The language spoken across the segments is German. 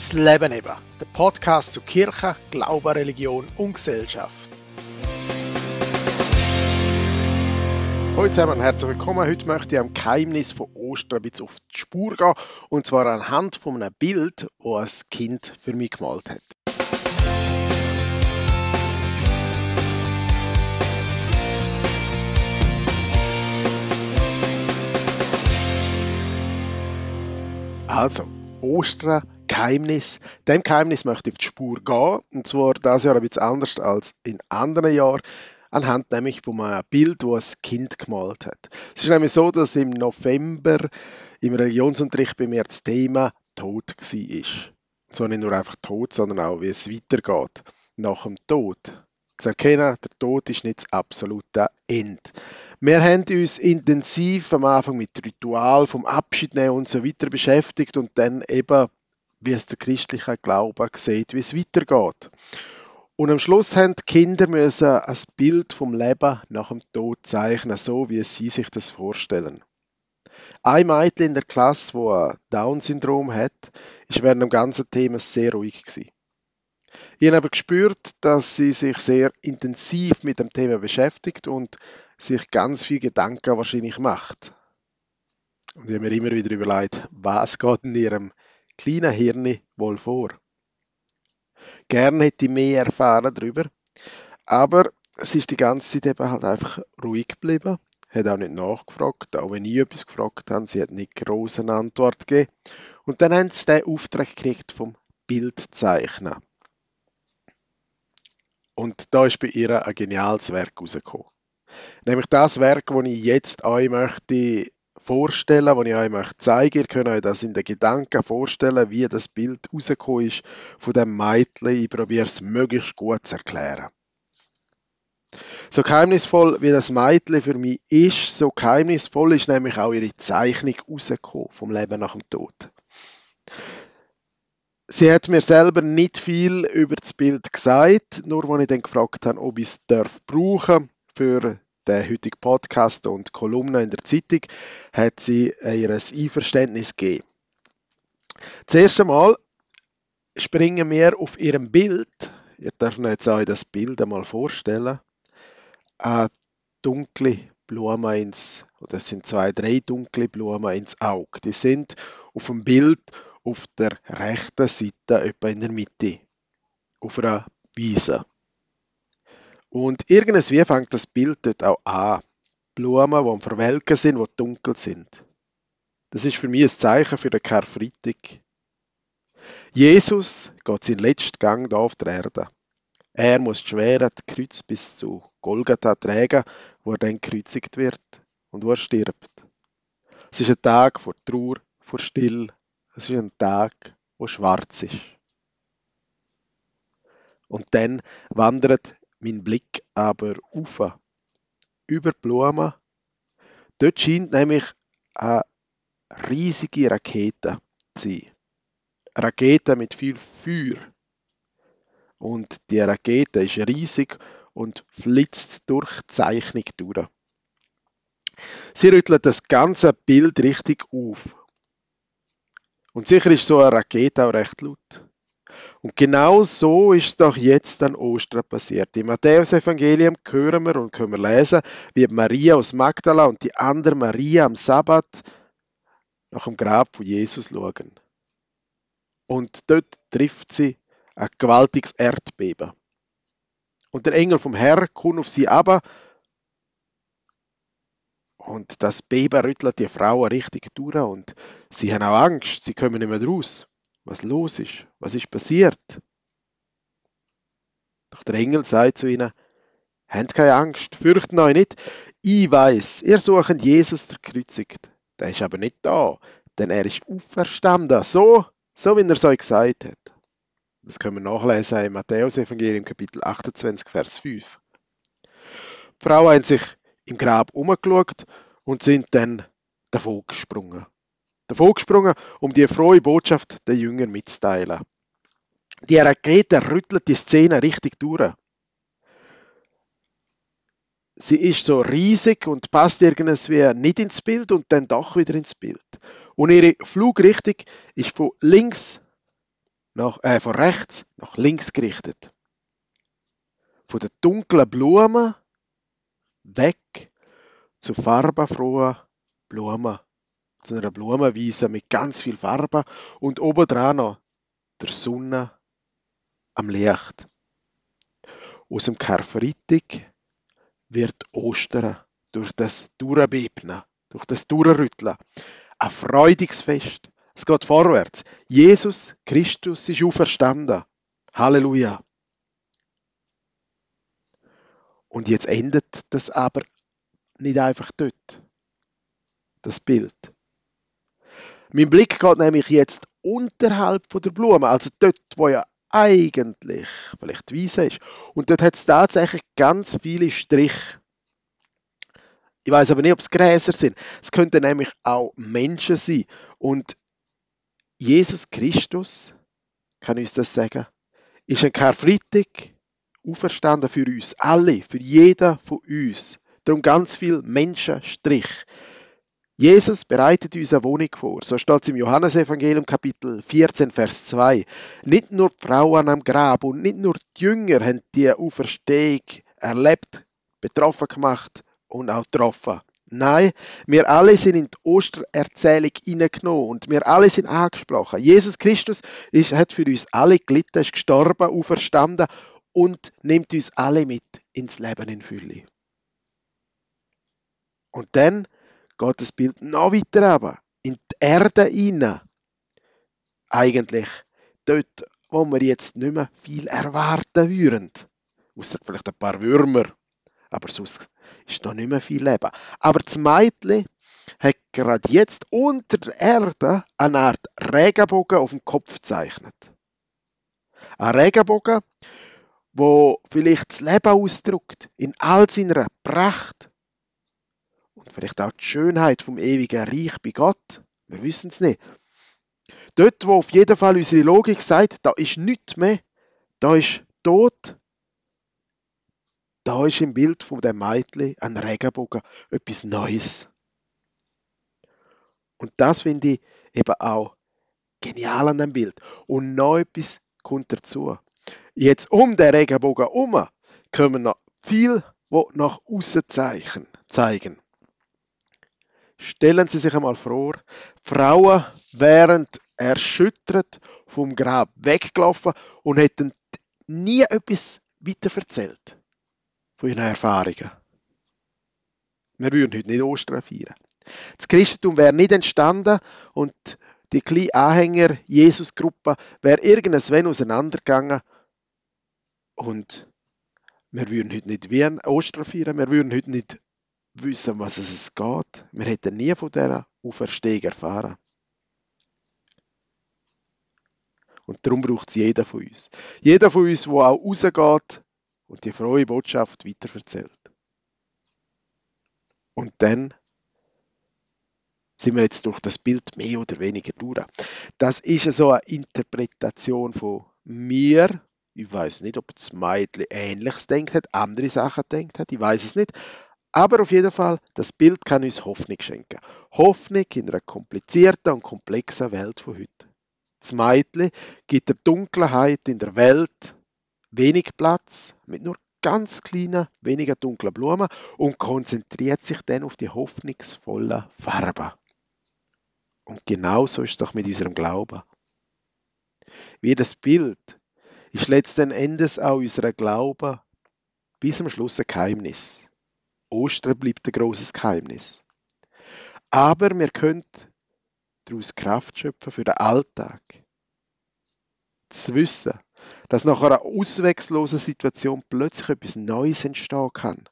Das Leben eben, der Podcast zu Kirche, Glaube, Religion und Gesellschaft. Hallo zusammen herzlich willkommen. Heute möchte ich am Geheimnis von Ostern ein bisschen auf die Spur gehen. Und zwar anhand von einem Bild, das ein Kind für mich gemalt hat. Also, Ostern, Geheimnis. Dem Geheimnis möchte ich auf die Spur gehen. Und zwar das Jahr ein bisschen anders als in anderen Jahren. Anhand nämlich von einem Bild, das ein Kind gemalt hat. Es ist nämlich so, dass im November im Religionsunterricht bei mir das Thema Tod war. So nicht nur einfach Tod, sondern auch, wie es weitergeht nach dem Tod. Erkennen, der Tod ist nicht das absolute Ende. Wir haben uns intensiv am Anfang mit Ritual vom Abschied nehmen und so weiter beschäftigt und dann eben, wie es der christliche Glaube sieht, wie es weitergeht. Und am Schluss haben die Kinder müssen ein Bild vom Leben nach dem Tod zeichnen, so wie sie sich das vorstellen. Ein Mädchen in der Klasse, wo Down-Syndrom hat, ist während dem ganzen Thema sehr ruhig gewesen. Ich habe aber gespürt, dass sie sich sehr intensiv mit dem Thema beschäftigt und sich ganz viel Gedanken wahrscheinlich macht. Und ich habe mir immer wieder überlegt, was geht in ihrem kleinen Hirn wohl vor. Gerne hätte ich mehr erfahren darüber, aber sie ist die ganze Zeit eben halt einfach ruhig geblieben, hat auch nicht nachgefragt, auch wenn ich etwas gefragt habe, sie hat nicht groß eine Antwort gegeben. Und dann haben sie den Auftrag gekriegt vom Bildzeichnen. Und da ist bei ihr ein geniales Werk rausgekommen. Nämlich das Werk, das ich jetzt euch möchte vorstellen, das ich euch möchte zeigen. Ihr könnt euch das in den Gedanken vorstellen, wie das Bild rausgekommen ist von dem Mädchen. Ich probiere es möglichst gut zu erklären. So geheimnisvoll wie das Mädchen für mich ist, so geheimnisvoll ist nämlich auch ihre Zeichnung rausgekommen vom Leben nach dem Tod. Sie hat mir selber nicht viel über das Bild gesagt, nur als ich dann gefragt habe, ob ich es darf brauchen für den heutigen Podcast und Kolumne in der Zeitung, hat sie ihr Einverständnis gegeben. Das erste Mal springen wir auf ihrem Bild, ihr dürft jetzt euch das Bild einmal vorstellen, eine dunkle Blume ins, oder es sind zwei, drei dunkle Blumen ins Auge. Die sind auf dem Bild auf der rechten Seite, etwa in der Mitte, auf einer Wiese. Und irgendwie fängt das Bild dort auch an. Blumen, die am Verwelken sind, die dunkel sind. Das ist für mich ein Zeichen für den Karfreitag. Jesus geht seinen letzten Gang hier auf der Erde. Er muss schwer das Kreuz bis zu Golgatha tragen, wo er dann gekreuzigt wird und wo er stirbt. Es ist ein Tag vor Trauer, vor Still, es ist ein Tag, wo schwarz ist. Und dann wandert mein Blick aber auf, über die Blumen. Dort scheint nämlich eine riesige Rakete zu sein. Eine Rakete mit viel Feuer. Und die Rakete ist riesig und flitzt durch die Zeichnung durch. Sie rüttelt das ganze Bild richtig auf. Und sicher ist so eine Rakete auch recht laut. Und genau so ist es doch jetzt an Ostern passiert. Im Matthäus-Evangelium hören wir und können wir lesen, wie Maria aus Magdala und die andere Maria am Sabbat nach dem Grab von Jesus schauen. Und dort trifft sie ein gewaltiges Erdbeben. Und der Engel vom Herr kommt auf sie aber und das Beben rüttelt die Frauen richtig durch und sie haben auch Angst, sie kommen nicht mehr raus. Was los ist? Was ist passiert? Doch der Engel sagt zu ihnen, Habt keine Angst, fürchten euch nicht. Ich weiß, ihr sucht Jesus der Kreuzigt. Der ist aber nicht da, denn er ist auferstanden, so, so wie er es euch gesagt hat. Das können wir nachlesen im Matthäus-Evangelium, Kapitel 28, Vers 5. Die Frauen haben sich im Grab umgeschaut und sind dann davon gesprungen. Davon gesprungen, um die frohe Botschaft der Jüngern mitzuteilen. Die Rakete rüttelt die Szene richtig durch. Sie ist so riesig und passt irgendwie nicht ins Bild und dann doch wieder ins Bild. Und ihre Flugrichtung ist von links nach, äh, von rechts nach links gerichtet. Von der dunklen Blumen weg zu farbenfrohen Blumen. Zu einer Blumenwiese mit ganz viel Farbe und obendran noch der Sonne am Licht. Aus dem Karfreitag wird Ostern durch das Durchbeben, durch das Durchrütteln. Ein freudiges Fest. Es geht vorwärts. Jesus Christus ist auferstanden. Halleluja. Und jetzt endet das aber nicht einfach dort. Das Bild. Mein Blick geht nämlich jetzt unterhalb von der Blume, also dort, wo ja eigentlich vielleicht die Wiese ist. Und dort hat es tatsächlich ganz viele Striche. Ich weiß aber nicht, ob es Gräser sind. Es könnten nämlich auch Menschen sein. Und Jesus Christus, kann uns das sagen, ist ein Karfreitag auferstanden für uns alle, für jeden von uns. Darum ganz viel Menschenstrich. Jesus bereitet uns eine Wohnung vor. So steht es im Johannesevangelium Kapitel 14, Vers 2. Nicht nur die Frauen am Grab und nicht nur die Jünger haben die Auferstehung erlebt, betroffen gemacht und auch getroffen. Nein, wir alle sind in die Ostererzählung hineingenommen und wir alle sind angesprochen. Jesus Christus ist, hat für uns alle gelitten, ist gestorben, auferstanden und nimmt uns alle mit ins Leben in Fülle. Und dann geht das Bild noch weiter runter, in die Erde hinein. Eigentlich dort, wo wir jetzt nicht mehr viel erwarten würden. Außer vielleicht ein paar Würmer. Aber sonst ist noch nicht mehr viel Leben. Aber das Mädchen hat gerade jetzt unter der Erde eine Art Regenbogen auf dem Kopf gezeichnet. Ein Regenbogen, wo vielleicht das Leben ausdrückt, in all seiner Pracht und vielleicht auch die Schönheit vom ewigen Reich bei Gott. Wir wissen es nicht. Dort, wo auf jeden Fall unsere Logik sagt, da ist nichts mehr, da ist Tod, da ist im Bild von dem Mädchen ein Regenbogen etwas Neues. Und das finde ich eben auch genial an dem Bild. Und noch etwas kommt dazu. Jetzt um den Regenbogen herum kommen noch viel, wo nach außen zeigen. Stellen Sie sich einmal vor, Frauen wären erschüttert vom Grab weggelaufen und hätten nie etwas weiter erzählt von ihren Erfahrungen. Wir würden heute nicht Ostern feiern. Das Christentum wäre nicht entstanden und die kleine Anhänger Jesus-Gruppe wäre irgendwann auseinandergegangen und wir würden heute nicht wie Ostern feiern, wir würden heute nicht wissen, was es geht. Wir hätten nie von dieser Auferstehung erfahren. Und darum braucht es jeder von uns. Jeder von uns, der auch rausgeht und die frohe Botschaft weiterverzählt. Und dann sind wir jetzt durch das Bild mehr oder weniger durch. Das ist so eine Interpretation von mir. Ich weiß nicht, ob das Mädchen Ähnliches denkt hat, andere Sachen denkt hat, ich weiß es nicht. Aber auf jeden Fall, das Bild kann uns Hoffnung schenken. Hoffnung in einer komplizierten und komplexen Welt von heute. Das Mädchen gibt der Dunkelheit in der Welt wenig Platz mit nur ganz kleinen, weniger dunklen Blumen und konzentriert sich dann auf die hoffnungsvollen Farben. Und genau so ist es doch mit unserem Glauben. Wie das Bild ist letzten Endes auch unser Glaube bis am Schluss ein Geheimnis. Ostern bleibt ein großes Geheimnis. Aber wir können daraus Kraft schöpfen für den Alltag. Zu wissen, dass nach einer ausweglosen Situation plötzlich etwas Neues entstehen kann.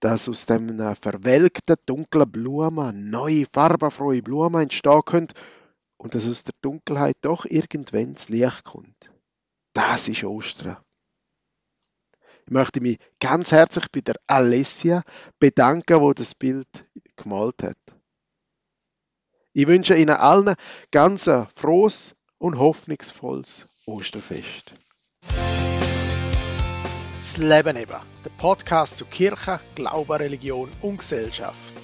Dass aus dem verwelkten, dunklen Blumen neue, farbenfrohe Blumen entstehen können und dass aus der Dunkelheit doch irgendwann das Licht kommt. Das ist Ostern. Ich möchte mich ganz herzlich bei der Alessia bedanken, wo das Bild gemalt hat. Ich wünsche Ihnen allen ganz ein frohes und hoffnungsvolles Osterfest. Das Leben eben, der Podcast zu Kirche, Glaube, Religion und Gesellschaft.